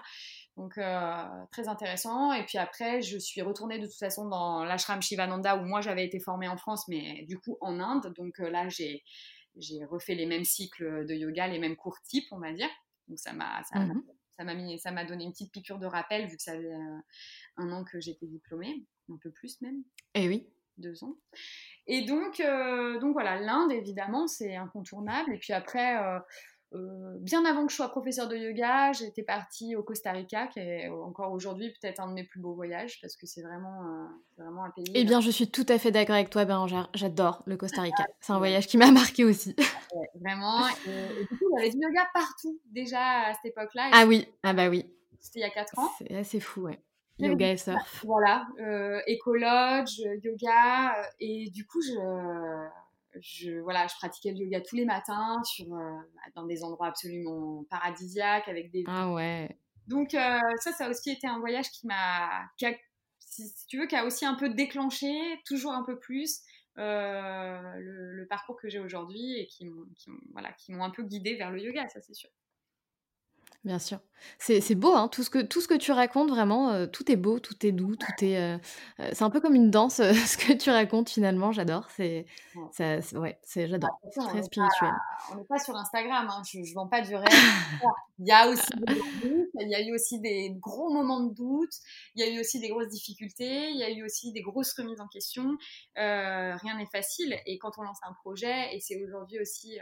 Donc euh, très intéressant. Et puis après, je suis retournée de toute façon dans l'ashram Shivananda où moi j'avais été formée en France, mais du coup en Inde. Donc là, j'ai j'ai refait les mêmes cycles de yoga, les mêmes cours types, on va dire. Donc ça m'a ça, mmh m'a mis ça m'a donné une petite piqûre de rappel vu que ça faisait euh, un an que j'étais diplômée, un peu plus même. Et eh oui. Deux ans. Et donc, euh, donc voilà, l'Inde, évidemment, c'est incontournable. Et puis après, euh, bien avant que je sois professeur de yoga, j'étais partie au Costa Rica, qui est encore aujourd'hui peut-être un de mes plus beaux voyages, parce que c'est vraiment, euh, vraiment un pays. Eh bien, je suis tout à fait d'accord avec toi, Bérangère. J'adore le Costa Rica. C'est un voyage qui m'a marqué aussi. vraiment. Et, du coup, j'avais du yoga partout déjà à cette époque-là. Ah oui, ah bah oui. C'était il y a 4 ans. C'est assez fou, ouais. Yoga et surf. Voilà, euh, écologe, yoga, et du coup, je je, voilà, je pratiquais le yoga tous les matins sur, euh, dans des endroits absolument paradisiaques avec des. Ah ouais. Donc, euh, ça, ça a aussi été un voyage qui m'a. Si, tu veux, qui a aussi un peu déclenché, toujours un peu plus, euh, le, parcours que j'ai aujourd'hui et qui m'ont voilà, un peu guidé vers le yoga, ça c'est sûr. Bien sûr. C'est beau, hein, tout ce que tout ce que tu racontes vraiment, euh, tout est beau, tout est doux, tout est, euh, euh, c'est un peu comme une danse, ce que tu racontes finalement, j'adore, c'est ça ouais, c'est j'adore, c'est très spirituel. on n'est pas sur Instagram, hein, je ne vends pas du rêve. Il y a aussi des il y a eu aussi des gros moments de doute, il y a eu aussi des grosses difficultés, il y a eu aussi des grosses remises en question, rien n'est facile et quand on lance un projet et c'est aujourd'hui aussi,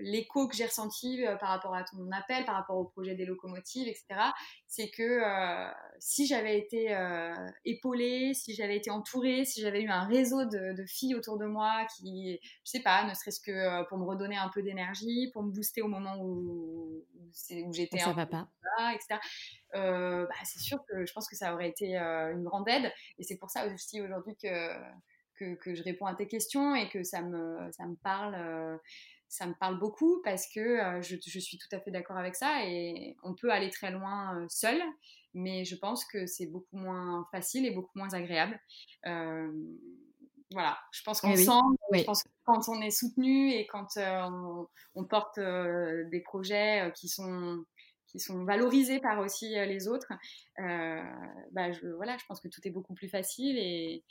l'écho que j'ai ressenti euh, par rapport à ton appel, par rapport au projet des locomotives, etc., c'est que euh, si j'avais été épaulée, si j'avais été entourée, si j'avais eu un réseau de, filles autour de moi qui, je sais pas, ne serait-ce que pour me redonner un peu d'énergie, pour me booster au moment où, où, j'étais ça va pas, etc. bah, c'est sûr que je pense que ça aurait été une grande aide, et c'est pour ça aussi aujourd'hui que, que, que je réponds à tes questions et que ça me ça me parle ça me parle beaucoup parce que euh, je, suis tout à fait d'accord avec ça et on peut aller très loin euh, seul, mais je pense que c'est beaucoup moins facile et beaucoup moins agréable. Euh, voilà, je pense eh qu'ensemble, je pense que quand on est soutenu et quand on, porte des projets qui sont qui sont valorisés par aussi les autres, bah je, voilà, je pense que tout est beaucoup plus facile et,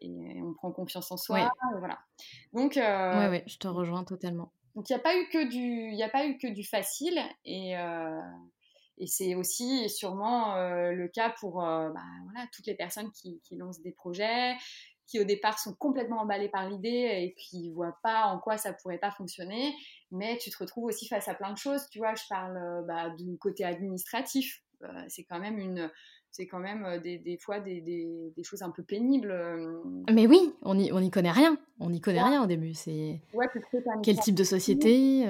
et on prend confiance en soi. Voilà. Donc, euh, ouais, je te rejoins totalement. Donc il n'y a pas eu que du, a pas eu que du facile et euh, et c'est aussi sûrement euh, le cas pour euh, bah, voilà, toutes les personnes qui, lancent des projets, qui au départ sont complètement emballées par l'idée et qui voient pas en quoi ça pourrait pas fonctionner. Mais tu te retrouves aussi face à plein de choses. Tu vois, je parle bah, du côté administratif. c'est quand même une, c'est quand même euh, des, des fois des, des, des, choses un peu pénibles. Euh. Mais oui, on n'y on y connaît rien. On n'y connaît rien au début. C'est quel type de société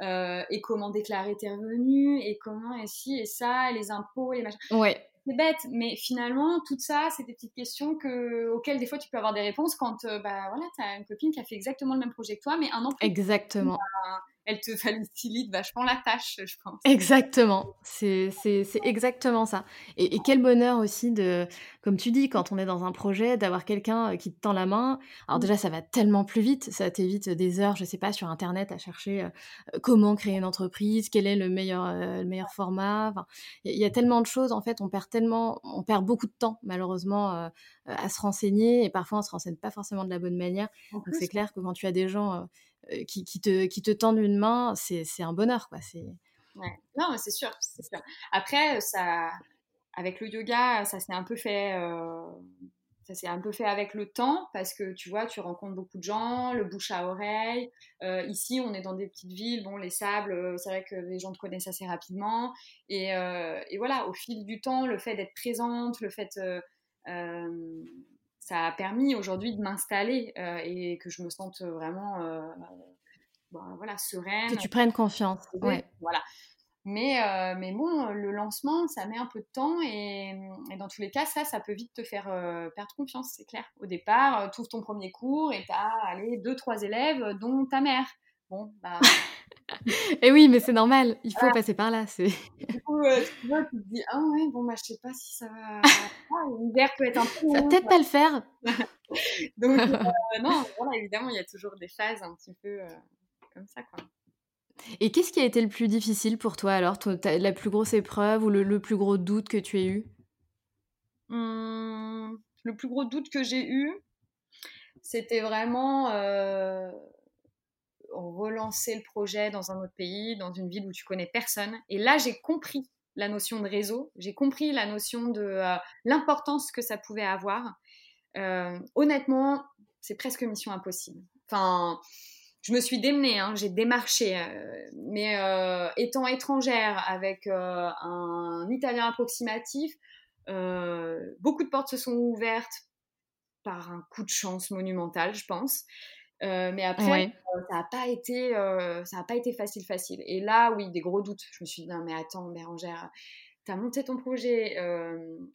euh? et comment déclarer tes revenus et comment et ci et ça et les impôts les machins. Ouais. C'est bête, mais finalement tout ça c'est des petites questions que, auxquelles des fois tu peux avoir des réponses quand bah voilà as une copine qui a fait exactement le même projet que toi mais un an plus Exactement. Bah, elle te facilite vachement la tâche, je pense. Exactement, c'est exactement ça. Et, quel bonheur aussi de, comme tu dis, quand on est dans un projet, d'avoir quelqu'un euh, qui te tend la main. Alors mmh. déjà, ça va tellement plus vite, ça t'évite des heures, je sais pas, sur Internet à chercher euh, comment créer une entreprise, quel est le meilleur, euh, le meilleur format. Il y, a tellement de choses, en fait, on perd tellement, on perd beaucoup de temps, malheureusement, à se renseigner, et parfois on se renseigne pas forcément de la bonne manière. Donc c'est clair que quand tu as des gens euh, qui, te, qui te tendent une main, c'est un bonheur. Quoi. Ouais. Non, c'est sûr, sûr. Après, ça, avec le yoga, ça s'est un peu fait. Euh, ça s'est un peu fait avec le temps parce que tu vois, tu rencontres beaucoup de gens, le bouche à oreille. Euh, ici, on est dans des petites villes, bon, les sables, c'est vrai que les gens te connaissent assez rapidement. Et, et voilà, au fil du temps, le fait d'être présente, le fait ça a permis aujourd'hui de m'installer euh, et que je me sente vraiment euh, bah, voilà, sereine. Que tu prennes confiance. Ouais. Voilà. Mais, euh, mais bon, le lancement, ça met un peu de temps et, dans tous les cas, ça, ça peut vite te faire perdre confiance, c'est clair. Au départ, tu ouvres ton premier cours et tu as allez, deux, trois élèves, dont ta mère. Bon, bah. Et oui, mais c'est normal, il faut passer par là. C'est... Du coup, euh, tu vois, tu te dis, ah ouais, bon, bah, je sais pas si ça va. Ah, l'hiver peut être un peu. Ça va peut-être pas le faire. Donc, euh, non, voilà, évidemment, il y a toujours des phases un petit peu euh, comme ça, quoi. Et qu'est-ce qui a été le plus difficile pour toi alors? La plus grosse épreuve ou le, plus gros doute que tu aies eu? Mmh, Le plus gros doute que j'ai eu, c'était vraiment relancer le projet dans un autre pays, dans une ville où tu connais personne. Et là, j'ai compris la notion de réseau, j'ai compris la notion de euh, l'importance que ça pouvait avoir. Euh, honnêtement, c'est presque mission impossible. Enfin, je me suis démenée, hein, j'ai démarché, mais étant étrangère avec un italien approximatif, beaucoup de portes se sont ouvertes par un coup de chance monumental, je pense. Euh, mais après, euh, ça n'a pas été, euh, ça a pas été facile, facile. Et là, oui, des gros doutes. Je me suis dit non, mais attends, Bérangère, tu as monté ton projet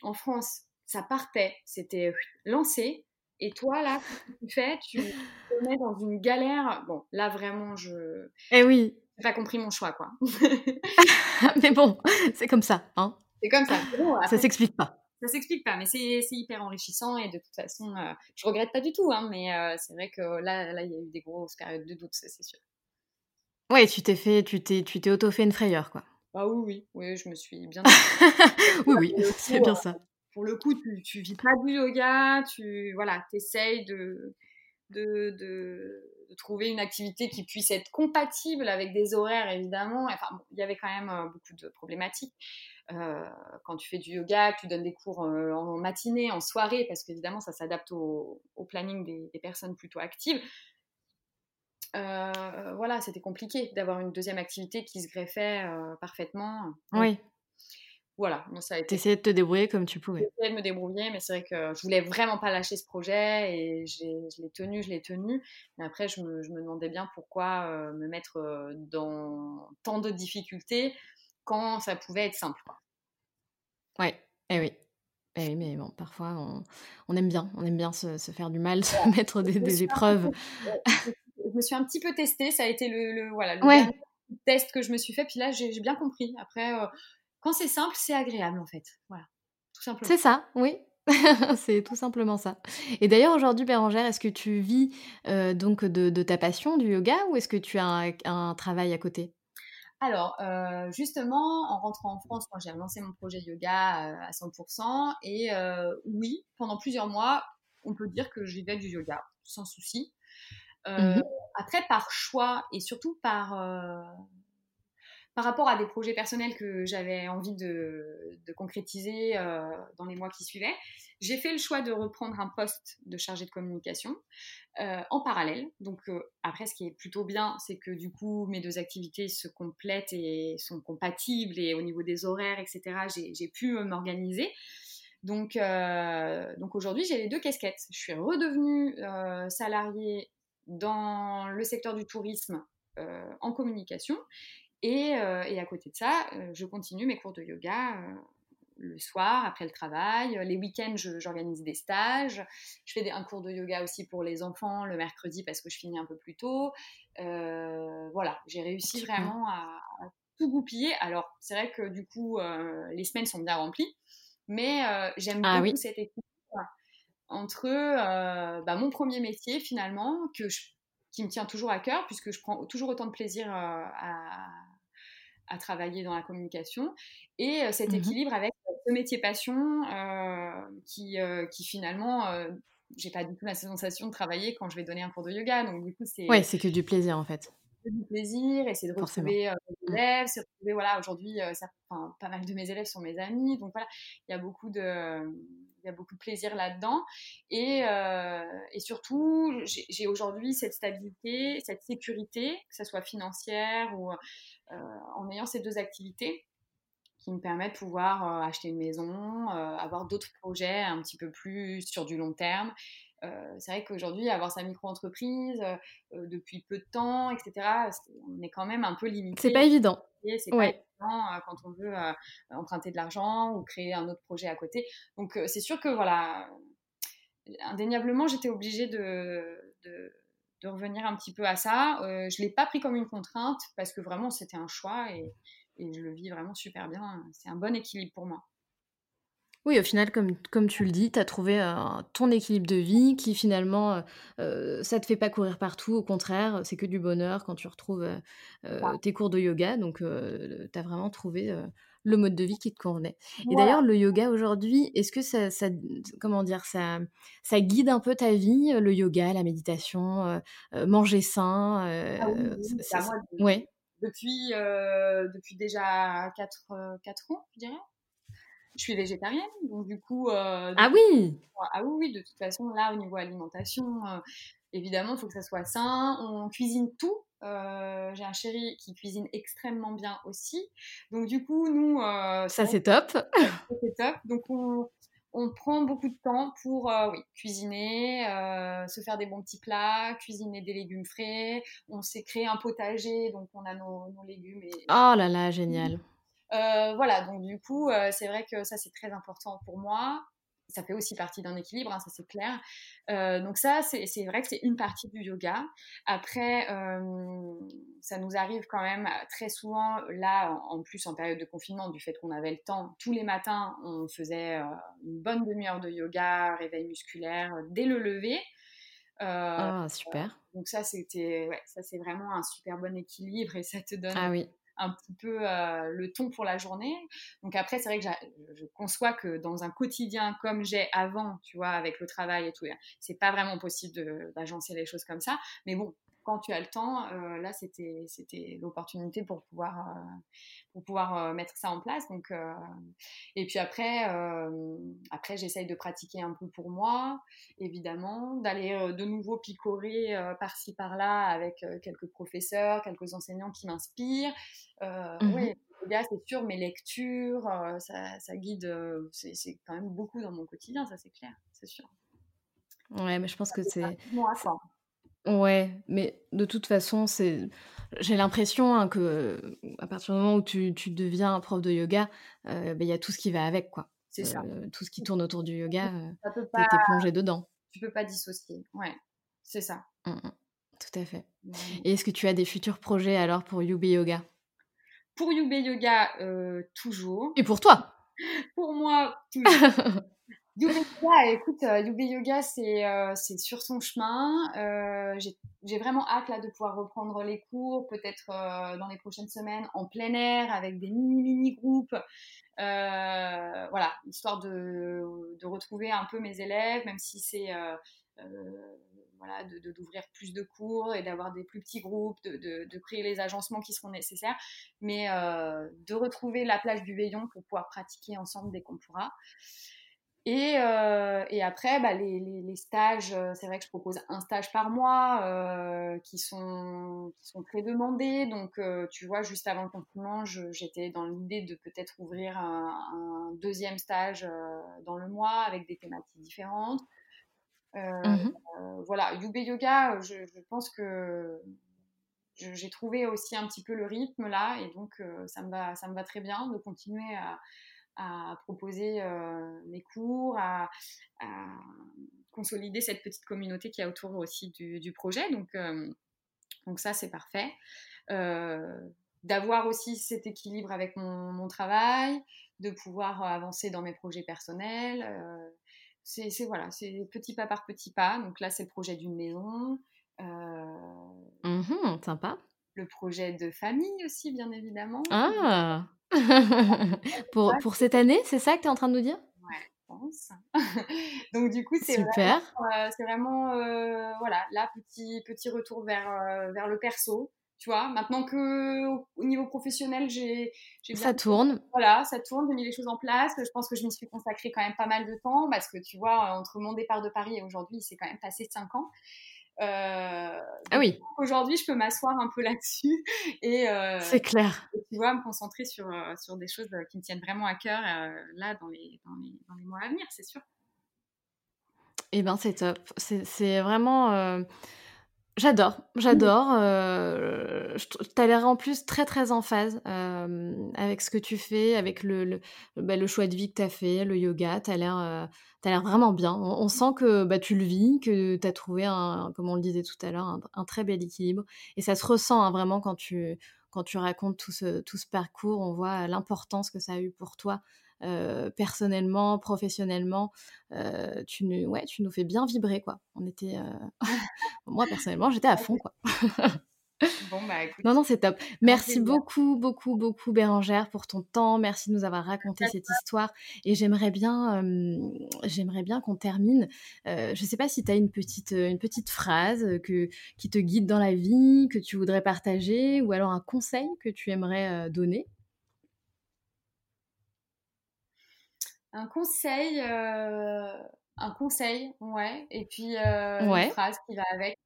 en France, ça partait, c'était lancé. Et toi, là, tu fais? Tu te mets dans une galère? Bon, là, vraiment, je. Eh oui. J'ai pas compris mon choix, quoi. mais bon, c'est comme ça, hein. C'est comme ça. ça s'explique pas ça s'explique pas, mais c'est hyper enrichissant et de toute façon, euh, je regrette pas du tout, hein, mais euh, c'est vrai que là, là, il y a eu des grosses périodes de doute, c'est sûr. Ouais, tu t'es fait, tu t'es, tu t'es auto fait une frayeur, quoi. Ah oui, oui, oui, je me suis bien. oui, oui, c'est bien ça. Pour le coup, tu, tu vis pas du yoga, tu voilà, t'essayes de de, de, trouver une activité qui puisse être compatible avec des horaires, évidemment. Enfin, il y avait quand même euh, beaucoup de problématiques. Euh, quand tu fais du yoga, tu donnes des cours euh, en matinée, en soirée, parce qu'évidemment, ça s'adapte au, planning des, personnes plutôt actives. Euh, voilà, c'était compliqué d'avoir une deuxième activité qui se greffait parfaitement. oui. Voilà, ça a été. T'essayais de te débrouiller comme tu pouvais. J'essayais de me débrouiller, mais c'est vrai que je voulais vraiment pas lâcher ce projet et je l'ai tenu, je l'ai tenu. Mais après, je me, je me, demandais bien pourquoi me mettre dans tant de difficultés quand ça pouvait être simple. Quoi. Ouais, eh oui. Eh oui, mais bon, parfois on, aime bien, on aime bien se, faire du mal, se mettre des, épreuves. je me suis un petit peu testée, ça a été le, voilà, le test que je me suis fait, puis là j'ai bien compris. Après, euh, quand c'est simple, c'est agréable en fait. Voilà, tout simplement. C'est ça, oui. c'est tout simplement ça. Et d'ailleurs, aujourd'hui, Bérangère, est-ce que tu vis euh, donc de, ta passion du yoga ou est-ce que tu as un travail à côté? Alors, euh, justement, en rentrant en France, moi j'ai lancé mon projet yoga euh, à 100%. Et euh, oui, pendant plusieurs mois, on peut dire que j'y vais du yoga, sans souci. Mmh après, par choix et surtout par, par rapport à des projets personnels que j'avais envie de, concrétiser dans les mois qui suivaient, j'ai fait le choix de reprendre un poste de chargé de communication. Euh, en parallèle. Donc euh, après, ce qui est plutôt bien, c'est que du coup, mes deux activités se complètent et sont compatibles et au niveau des horaires, etc., j'ai pu euh, m'organiser. Donc aujourd'hui, j'ai les deux casquettes. Je suis redevenue salariée dans le secteur du tourisme en communication. Et, et, à côté de ça, je continue mes cours de yoga le soir, après le travail. Les week-ends, j'organise des stages. Je fais un cours de yoga aussi pour les enfants le mercredi parce que je finis un peu plus tôt. Euh, voilà, j'ai réussi vraiment à, tout goupiller. Alors, c'est vrai que du coup, euh, les semaines sont bien remplies, mais euh, j'aime ah beaucoup cette équipe entre bah, mon premier métier finalement, que qui me tient toujours à cœur, puisque je prends toujours autant de plaisir à, à travailler dans la communication et cet mmh équilibre avec ce métier passion euh, qui, euh, qui finalement, euh, j'ai pas du tout la sensation de travailler quand je vais donner un cours de yoga. Donc du coup, c'est. Ouais, c'est que du plaisir en fait. Du plaisir c'est de retrouver mes mmh. élèves, c'est retrouver voilà aujourd'hui, enfin, pas mal de mes élèves sont mes amis, donc voilà, il y a beaucoup de il y a beaucoup de plaisir là-dedans. Et, et, surtout, j'ai aujourd'hui cette stabilité, cette sécurité, que ce soit financière ou en ayant ces deux activités qui me permet de pouvoir euh, acheter une maison, euh, avoir d'autres projets un petit peu plus sur du long terme. Euh, c'est vrai qu'aujourd'hui, avoir sa micro-entreprise depuis peu de temps, etc., on est quand même un peu limité. C'est pas évident. C'est pas évident quand on veut emprunter de l'argent ou créer un autre projet à côté. Donc, c'est sûr que, voilà, indéniablement, j'étais obligée de, de, de, revenir un petit peu à ça. je ne l'ai pas pris comme une contrainte parce que vraiment, c'était un choix et, et je le vis vraiment super bien. C'est un bon équilibre pour moi. Oui, au final, comme, comme tu le dis, tu as trouvé euh, ton équilibre de vie qui finalement, euh, euh, ça te fait pas courir partout. Au contraire, c'est que du bonheur quand tu retrouves tes cours de yoga. Donc, tu as vraiment trouvé le mode de vie qui te convenait. Et d'ailleurs, le yoga aujourd'hui, est-ce que ça, ça, comment dire, ça, ça guide un peu ta vie, le yoga, la méditation, manger sain ah oui, ouais depuis, euh, depuis déjà 4, 4 euh, ans, je dirais. Je suis végétarienne, donc du coup. ah oui Ah oui, oui, de toute façon, là, au niveau alimentation, évidemment, il faut que ça soit sain. On cuisine tout. j'ai un chéri qui cuisine extrêmement bien aussi. Donc du coup, nous... ça, c'est top. c'est top. Donc on, on prend beaucoup de temps pour euh, oui, cuisiner, euh, se faire des bons petits plats, cuisiner des légumes frais. On s'est créé un potager, donc on a nos, légumes. Et... Oh là là, génial. Euh, voilà, donc du coup, c'est vrai que ça, c'est très important pour moi ça fait aussi partie d'un équilibre, hein, ça c'est clair. Euh, donc ça, c'est vrai que c'est une partie du yoga. Après, euh, ça nous arrive quand même très souvent, là, en plus en période de confinement, du fait qu'on avait le temps, tous les matins, on faisait euh, une bonne demi-heure de yoga, réveil musculaire, dès le lever. ah, super. donc ça, c'était, ouais, ça c'est vraiment un super bon équilibre et ça te donne ah, oui un petit peu euh, le ton pour la journée. Donc après, c'est vrai que je conçois que dans un quotidien comme j'ai avant, tu vois, avec le travail et tout, c'est pas vraiment possible d'agencer les choses comme ça. Mais bon, quand tu as le temps, euh, là, c'était, c'était l'opportunité pour pouvoir, euh, pour pouvoir euh, mettre ça en place. Donc, et puis après, après j'essaye de pratiquer un peu pour moi, évidemment, d'aller de nouveau picorer par-ci par-là avec quelques professeurs, quelques enseignants qui m'inspirent. Mmh oui, c'est sûr, mes lectures, ça, ça, guide, c'est, c'est quand même beaucoup dans mon quotidien, ça c'est clair, c'est sûr. Ouais, mais je pense que c'est. Moi, Ouais, mais de toute façon, c'est j'ai l'impression, hein, que, à partir du moment où tu tu deviens prof de yoga, euh, bah, il y a tout ce qui va avec, quoi. C'est ça. Euh, tout ce qui tourne autour du yoga, tu plongé dedans. tu peux pas dissocier. Ouais, c'est ça. Mmh mmh. Tout à fait et est-ce que tu as des futurs projets alors pour Yubi Yoga? Pour Yubi Yoga, euh, toujours. Et pour toi? Pour moi, toujours. Yubi Yoga, écoute, euh, Yubi Yoga, euh, c'est sur son chemin. Euh, J'ai vraiment hâte là de pouvoir reprendre les cours, peut-être euh, dans les prochaines semaines, en plein air, avec des mini-mini groupes. Euh, voilà, histoire de, de, retrouver un peu mes élèves, même si c'est voilà, d'ouvrir de, plus de cours et d'avoir des plus petits groupes, de, de, créer les agencements qui seront nécessaires, mais de retrouver la plage du Veillon pour pouvoir pratiquer ensemble dès qu'on pourra. Et, euh, et après, bah, les, les, les, stages, euh, c'est vrai que je propose un stage par mois euh, qui, sont, qui sont très demandés. Donc, euh, tu vois, juste avant le confinement, j'étais dans l'idée de peut-être ouvrir un, un, deuxième stage dans le mois avec des thématiques différentes. Mmh voilà, Yube Yoga, je, je pense que j'ai trouvé aussi un petit peu le rythme là, et donc ça, me va, ça me va très bien de continuer à à proposer euh, mes cours, à, consolider cette petite communauté qui a autour aussi du, projet. Donc, euh, donc ça, c'est parfait. Euh, d'avoir aussi cet équilibre avec mon, travail, de pouvoir avancer dans mes projets personnels. c'est voilà, c'est petit pas par petit pas. Donc là, c'est le projet d'une maison. Mmh sympa. Le projet de famille aussi, bien évidemment. Ah pour, pour cette année, c'est ça que tu es en train de nous dire? Ouais, je pense. Donc du coup, c'est Super. vraiment, euh, c'est vraiment euh, voilà, là, petit, petit retour vers, euh, vers le perso. Tu vois, maintenant que au niveau professionnel, j'ai, ça tourne. Voilà, ça tourne, j'ai mis les choses en place. Je pense que je m'y suis consacrée quand même pas mal de temps parce que tu vois, entre mon départ de Paris et aujourd'hui, c'est quand même passé 5 ans. Euh, ah oui. Aujourd'hui, je peux m'asseoir un peu là-dessus et, euh, c'est clair. tu vois, me concentrer sur, euh, sur des choses qui me tiennent vraiment à cœur là dans les, dans les, dans, les, mois à venir, c'est sûr. Eh ben, c'est top. C'est vraiment. J'adore, j'adore. Euh, tu as l'air en plus très très en phase avec ce que tu fais, avec le, le, bah, le choix de vie que tu as fait, le yoga. Tu as l'air l'air vraiment bien. On, sent que bah, tu le vis, que tu as trouvé, un, comme on le disait tout à l'heure, un, très bel équilibre. Et ça se ressent hein, vraiment quand tu, quand tu racontes tout ce, tout ce parcours. On voit l'importance que ça a eu pour toi euh, personnellement, professionnellement, euh, tu, nous, ouais, tu nous fais bien vibrer, quoi. On était... Euh, moi, personnellement, j'étais à fond, quoi. Bon, bah, écoute, non, non, c'est top. Merci beaucoup, beaucoup, beaucoup, Bérangère, pour ton temps. Merci de nous avoir raconté cette histoire. Et j'aimerais bien, j'aimerais bien qu'on termine. je ne sais pas si tu as une petite, une petite phrase que, qui te guide dans la vie, que tu voudrais partager, ou alors un conseil que tu aimerais donner. Un conseil, un conseil, ouais. Et puis une phrase qui va avec.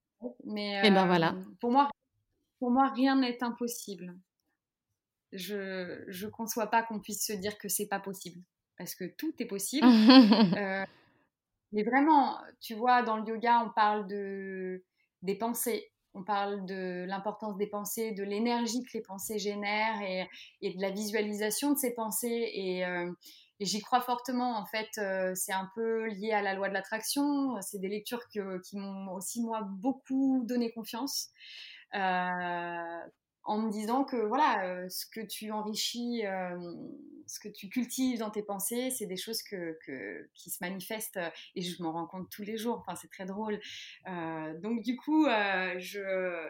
Mais et ben voilà. Pour moi, pour moi, rien n'est impossible. Je je conçois pas qu'on puisse se dire que c'est pas possible parce que tout est possible. mais vraiment, tu vois, dans le yoga, on parle de des pensées on parle de l'importance des pensées, de l'énergie que les pensées génèrent et, de la visualisation de ces pensées. Et, euh, j'y crois fortement. En fait, euh, c'est un peu lié à la loi de l'attraction. C'est des lectures qui m'ont aussi, moi, beaucoup donné confiance. Euh, en me disant que voilà, euh, ce que tu enrichis, euh, ce que tu cultives dans tes pensées, c'est des choses qui se manifestent euh, et je m'en rends compte tous les jours. Enfin, c'est très drôle. donc du coup, je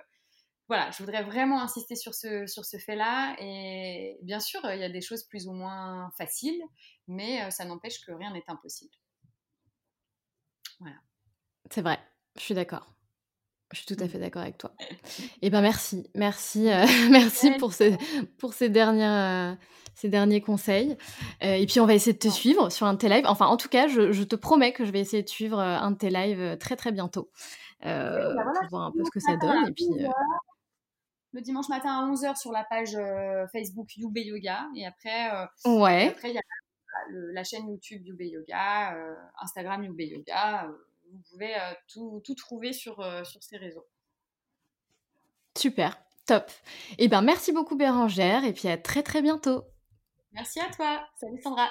voilà, je voudrais vraiment insister sur ce, sur ce fait-là. Et bien sûr, il y a des choses plus ou moins faciles, mais ça n'empêche que rien n'est impossible. Voilà. C'est vrai, je suis d'accord. Je suis tout à fait d'accord avec toi. Eh ben merci, merci, euh, merci pour ces, pour ces dernières, euh, ces derniers conseils. Euh, et puis on va essayer de te suivre sur un de tes lives. Enfin, en tout cas, je, je, te promets que je vais essayer de suivre un de tes lives très très bientôt bah pour voir un peu ce que ça donne. Et puis le dimanche matin à 11h sur la page Facebook Yube Yoga. Et après, ouais. après il y a la, chaîne YouTube Yube Yoga, Instagram Yube Yoga vous pouvez euh, tout, trouver sur, euh, sur ces réseaux. Super, top. Eh bien, merci beaucoup Bérangère et puis à très très bientôt. Merci à toi. Salut Sandra.